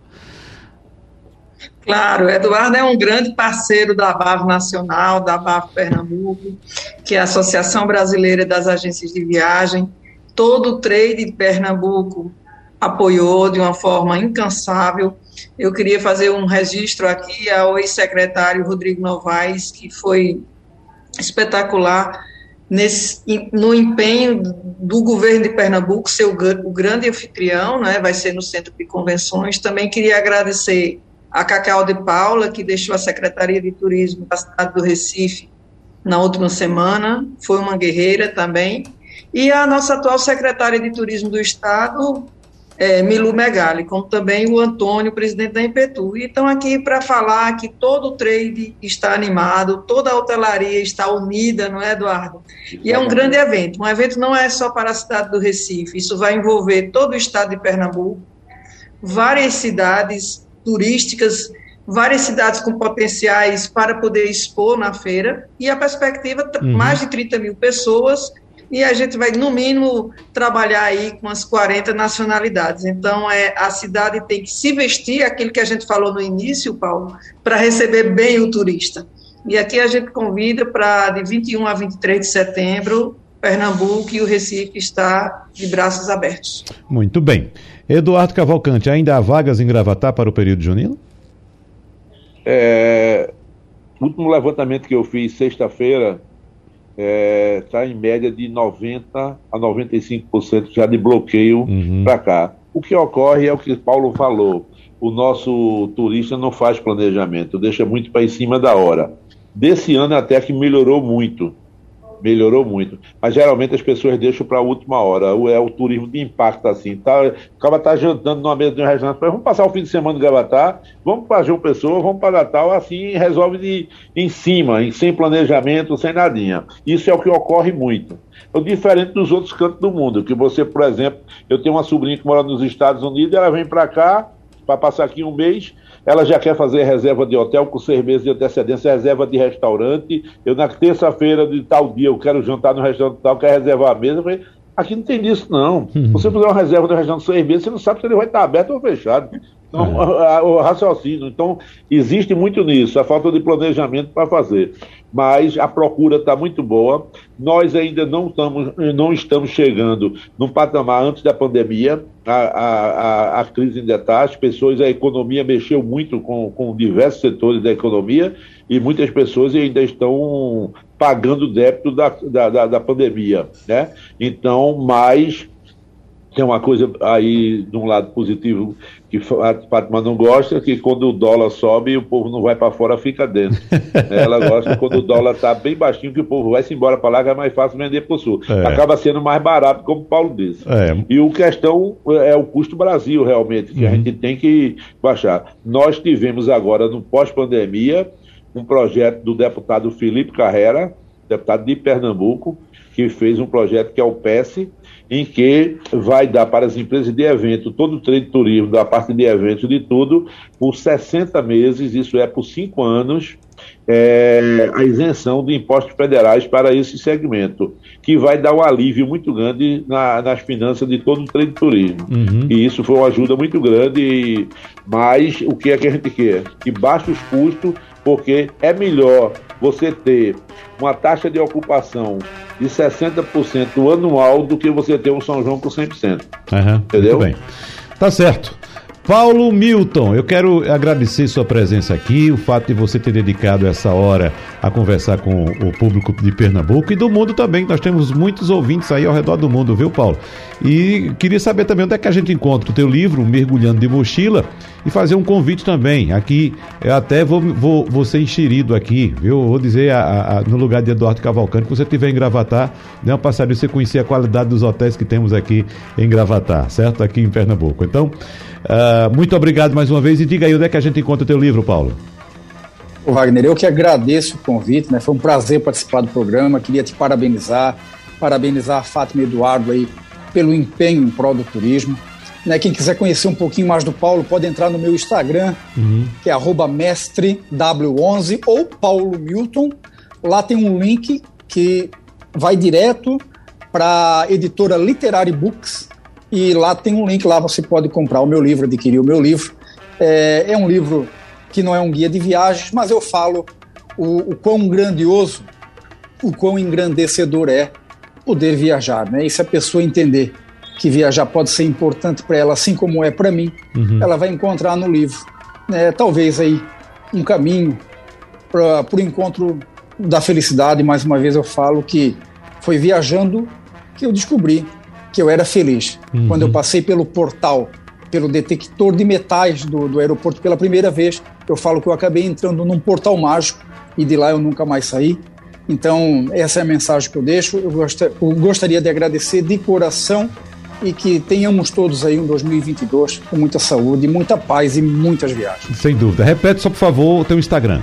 Claro, o Eduardo é um grande parceiro da BAV Nacional, da BAV Pernambuco, que é a Associação Brasileira das Agências de Viagem todo o trade de Pernambuco apoiou de uma forma incansável. Eu queria fazer um registro aqui ao ex-secretário Rodrigo Novaes, que foi espetacular nesse, no empenho do governo de Pernambuco ser o, o grande anfitrião, né, vai ser no Centro de Convenções. Também queria agradecer a Cacau de Paula, que deixou a Secretaria de Turismo da cidade do Recife na última semana, foi uma guerreira também e a nossa atual secretária de Turismo do Estado, é, Milu Megali, como também o Antônio, presidente da Impetu. E estão aqui para falar que todo o trade está animado, toda a hotelaria está unida, não é, Eduardo? E é um grande evento. Um evento não é só para a cidade do Recife, isso vai envolver todo o estado de Pernambuco, várias cidades turísticas, várias cidades com potenciais para poder expor na feira, e a perspectiva, uhum. mais de 30 mil pessoas e a gente vai, no mínimo, trabalhar aí com as 40 nacionalidades. Então, é, a cidade tem que se vestir, aquilo que a gente falou no início, Paulo, para receber bem o turista. E aqui a gente convida para, de 21 a 23 de setembro, Pernambuco e o Recife está de braços abertos. Muito bem. Eduardo Cavalcante, ainda há vagas em Gravatar para o período junino? É, o último levantamento que eu fiz sexta-feira, está é, tá em média de 90% a 95% já de bloqueio uhum. para cá. O que ocorre é o que Paulo falou: o nosso turista não faz planejamento, deixa muito para em cima da hora. Desse ano até que melhorou muito. Melhorou muito. Mas geralmente as pessoas deixam para a última hora. É o turismo de impacto, assim. Tá, acaba tá jantando numa mesa de um restaurante, vamos passar o fim de semana no Gavatá, vamos para João Pessoa, vamos para Natal, assim resolve de, em cima, sem planejamento, sem nadinha. Isso é o que ocorre muito. É diferente dos outros cantos do mundo, que você, por exemplo, eu tenho uma sobrinha que mora nos Estados Unidos, ela vem para cá, para passar aqui um mês, ela já quer fazer reserva de hotel com seis meses de antecedência, reserva de restaurante. Eu, na terça-feira de tal dia, eu quero jantar no restaurante tal, quero reservar a mesa. Eu falei, aqui não tem disso, não. Uhum. Você fizer uma reserva no restaurante seis meses, você não sabe se ele vai estar aberto ou fechado. Então, é. o raciocínio. Então, existe muito nisso, a falta de planejamento para fazer. Mas a procura está muito boa. Nós ainda não estamos, não estamos chegando no patamar antes da pandemia. A, a, a, a crise ainda está, as pessoas, a economia mexeu muito com, com diversos setores da economia e muitas pessoas ainda estão pagando o débito da, da, da, da pandemia. Né? Então, mas tem uma coisa aí de um lado positivo que a Fátima não gosta, que quando o dólar sobe, o povo não vai para fora, fica dentro. Ela gosta quando o dólar está bem baixinho, que o povo vai se embora para lá, que é mais fácil vender para o sul. É. Acaba sendo mais barato, como o Paulo disse. É. E o questão é o custo Brasil, realmente, que uhum. a gente tem que baixar. Nós tivemos agora, no pós-pandemia, um projeto do deputado Felipe Carrera, deputado de Pernambuco, que fez um projeto que é o PES, em que vai dar para as empresas de evento, todo o trade turismo, da parte de eventos, de tudo, por 60 meses, isso é por 5 anos, é, a isenção de impostos federais para esse segmento, que vai dar um alívio muito grande na, nas finanças de todo o trade turismo. Uhum. E isso foi uma ajuda muito grande, mas o que é que a gente quer? Que baixe os custos, porque é melhor você ter uma taxa de ocupação de 60% anual do que você ter um São João com 100%. Uhum, entendeu? Muito bem. Tá certo. Paulo Milton, eu quero agradecer sua presença aqui, o fato de você ter dedicado essa hora a conversar com o público de Pernambuco e do mundo também. Nós temos muitos ouvintes aí ao redor do mundo, viu, Paulo? E queria saber também onde é que a gente encontra o teu livro, Mergulhando de Mochila, e fazer um convite também. Aqui, eu até vou, vou, vou ser enxerido aqui, viu? Vou dizer a, a, no lugar de Eduardo Cavalcante, que você estiver em Gravatar, dê uma passadinha você conhecer a qualidade dos hotéis que temos aqui em Gravatar, certo? Aqui em Pernambuco. Então. Uh, muito obrigado mais uma vez e diga aí onde é que a gente encontra o teu livro, Paulo. Ô Wagner, eu que agradeço o convite, né? Foi um prazer participar do programa, queria te parabenizar, parabenizar a Fátima Eduardo aí pelo empenho em prol do turismo. Né, quem quiser conhecer um pouquinho mais do Paulo, pode entrar no meu Instagram, uhum. que é mestrew11 ou Paulo Milton. Lá tem um link que vai direto para a editora Literary Books, e lá tem um link, lá você pode comprar o meu livro, adquirir o meu livro. É, é um livro que não é um guia de viagens, mas eu falo o, o quão grandioso, o quão engrandecedor é poder viajar, né? E se a pessoa entender que viajar pode ser importante para ela, assim como é para mim, uhum. ela vai encontrar no livro, né, talvez aí um caminho para o encontro da felicidade. Mais uma vez eu falo que foi viajando que eu descobri que eu era feliz. Uhum. Quando eu passei pelo portal, pelo detector de metais do, do aeroporto pela primeira vez, eu falo que eu acabei entrando num portal mágico e de lá eu nunca mais saí. Então, essa é a mensagem que eu deixo. Eu, eu gostaria de agradecer de coração e que tenhamos todos aí um 2022 com muita saúde, muita paz e muitas viagens. Sem dúvida. Repete só, por favor, o teu Instagram.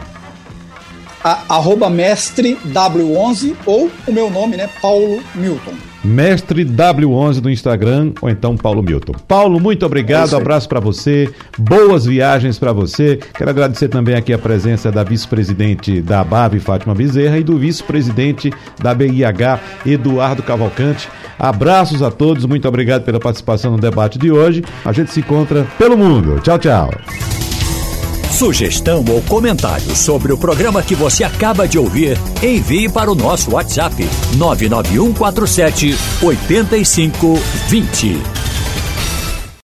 A, arroba mestre W11 ou o meu nome, né? Paulo Milton. Mestre W11 no Instagram ou então Paulo Milton. Paulo, muito obrigado, é abraço para você, boas viagens para você. Quero agradecer também aqui a presença da vice-presidente da ABAV, Fátima Bezerra, e do vice-presidente da BIH, Eduardo Cavalcante. Abraços a todos, muito obrigado pela participação no debate de hoje. A gente se encontra pelo mundo. Tchau, tchau. Sugestão ou comentário sobre o programa que você acaba de ouvir, envie para o nosso WhatsApp 99147 8520.